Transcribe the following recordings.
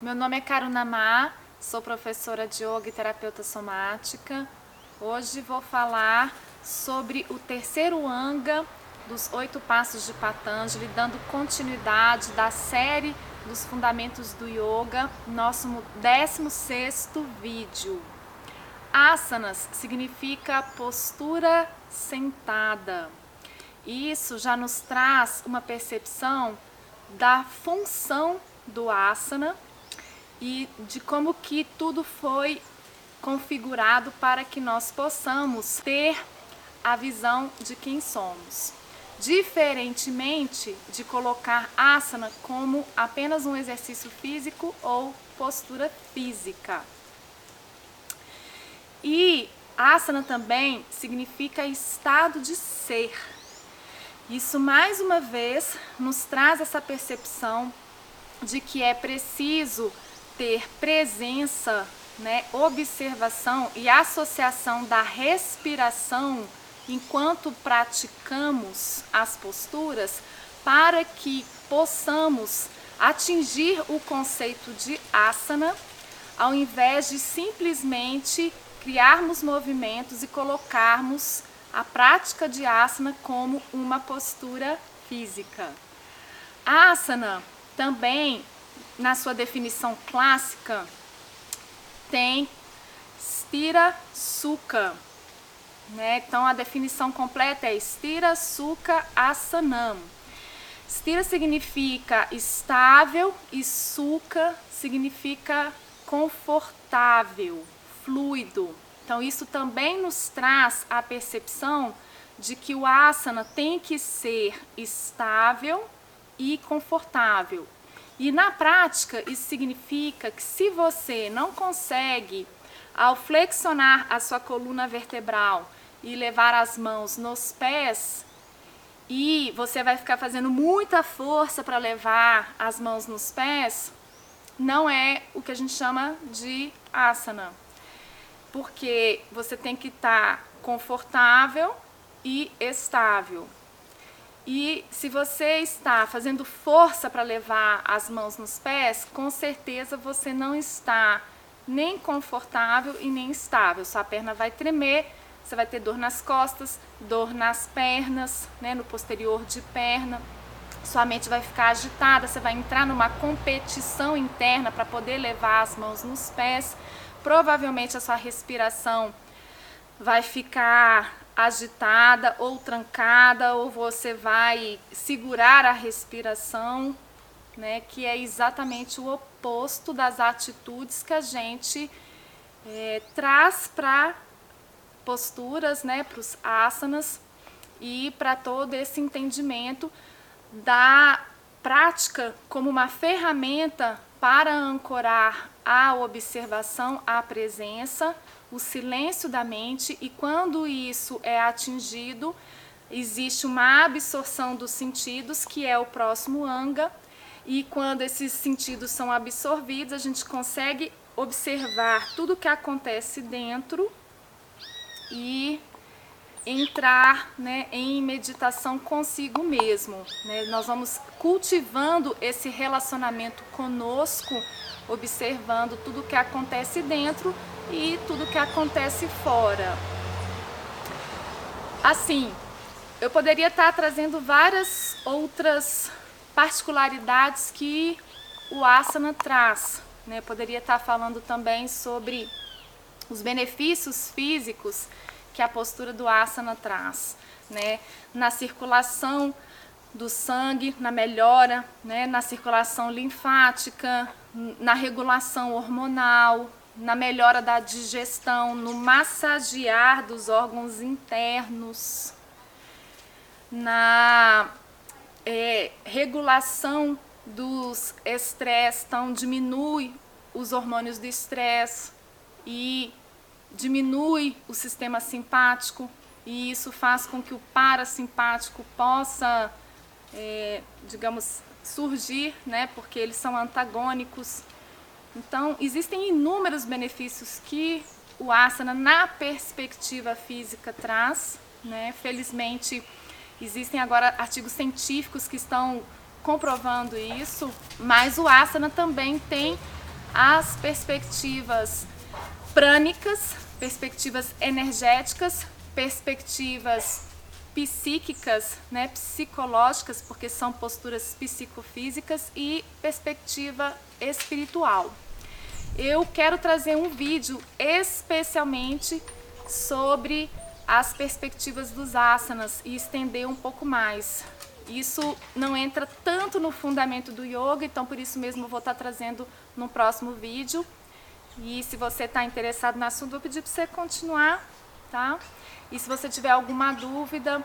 Meu nome é Karuna Ma, sou professora de yoga e terapeuta somática. Hoje vou falar sobre o terceiro anga dos oito passos de Patanjali, dando continuidade da série dos fundamentos do yoga, nosso 16 vídeo. Asanas significa postura sentada. Isso já nos traz uma percepção da função do asana e de como que tudo foi configurado para que nós possamos ter a visão de quem somos. Diferentemente de colocar asana como apenas um exercício físico ou postura física. E asana também significa estado de ser. Isso mais uma vez nos traz essa percepção de que é preciso ter presença, né, observação e associação da respiração enquanto praticamos as posturas para que possamos atingir o conceito de asana ao invés de simplesmente criarmos movimentos e colocarmos a prática de asana como uma postura física. Asana também na sua definição clássica, tem stira sukha. Né? Então a definição completa é stira sukha asanam. Stira significa estável e sukha significa confortável, fluido. Então isso também nos traz a percepção de que o asana tem que ser estável e confortável. E na prática, isso significa que se você não consegue, ao flexionar a sua coluna vertebral e levar as mãos nos pés, e você vai ficar fazendo muita força para levar as mãos nos pés, não é o que a gente chama de asana. Porque você tem que estar tá confortável e estável. E se você está fazendo força para levar as mãos nos pés, com certeza você não está nem confortável e nem estável. Sua perna vai tremer, você vai ter dor nas costas, dor nas pernas, né, no posterior de perna. Sua mente vai ficar agitada, você vai entrar numa competição interna para poder levar as mãos nos pés. Provavelmente a sua respiração vai ficar agitada ou trancada, ou você vai segurar a respiração, né, que é exatamente o oposto das atitudes que a gente é, traz para posturas, né, para os asanas e para todo esse entendimento da prática como uma ferramenta para ancorar a observação, a presença, o silêncio da mente e quando isso é atingido, existe uma absorção dos sentidos, que é o próximo anga, e quando esses sentidos são absorvidos, a gente consegue observar tudo o que acontece dentro e entrar né, em meditação consigo mesmo. Né? Nós vamos cultivando esse relacionamento conosco, observando tudo o que acontece dentro e tudo que acontece fora. Assim, eu poderia estar trazendo várias outras particularidades que o asana traz. Né? Poderia estar falando também sobre os benefícios físicos que a postura do asana traz, né? Na circulação do sangue, na melhora, né? Na circulação linfática, na regulação hormonal, na melhora da digestão, no massagear dos órgãos internos, na é, regulação dos estresse, então diminui os hormônios do estresse e diminui o sistema simpático e isso faz com que o parasimpático possa, é, digamos, surgir, né, porque eles são antagônicos então, existem inúmeros benefícios que o asana, na perspectiva física, traz. Né? Felizmente, existem agora artigos científicos que estão comprovando isso, mas o asana também tem as perspectivas prânicas, perspectivas energéticas, perspectivas psíquicas, né, psicológicas, porque são posturas psicofísicas e perspectiva espiritual. Eu quero trazer um vídeo especialmente sobre as perspectivas dos asanas e estender um pouco mais. Isso não entra tanto no fundamento do yoga, então por isso mesmo vou estar trazendo no próximo vídeo. E se você está interessado no assunto, vou pedir para você continuar, tá? E se você tiver alguma dúvida,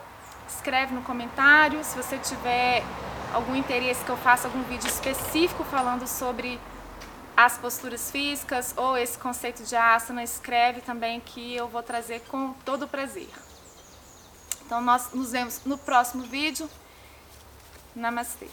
escreve no comentário. Se você tiver algum interesse que eu faça algum vídeo específico falando sobre as posturas físicas ou esse conceito de asana, escreve também que eu vou trazer com todo prazer. Então nós nos vemos no próximo vídeo. Namastê.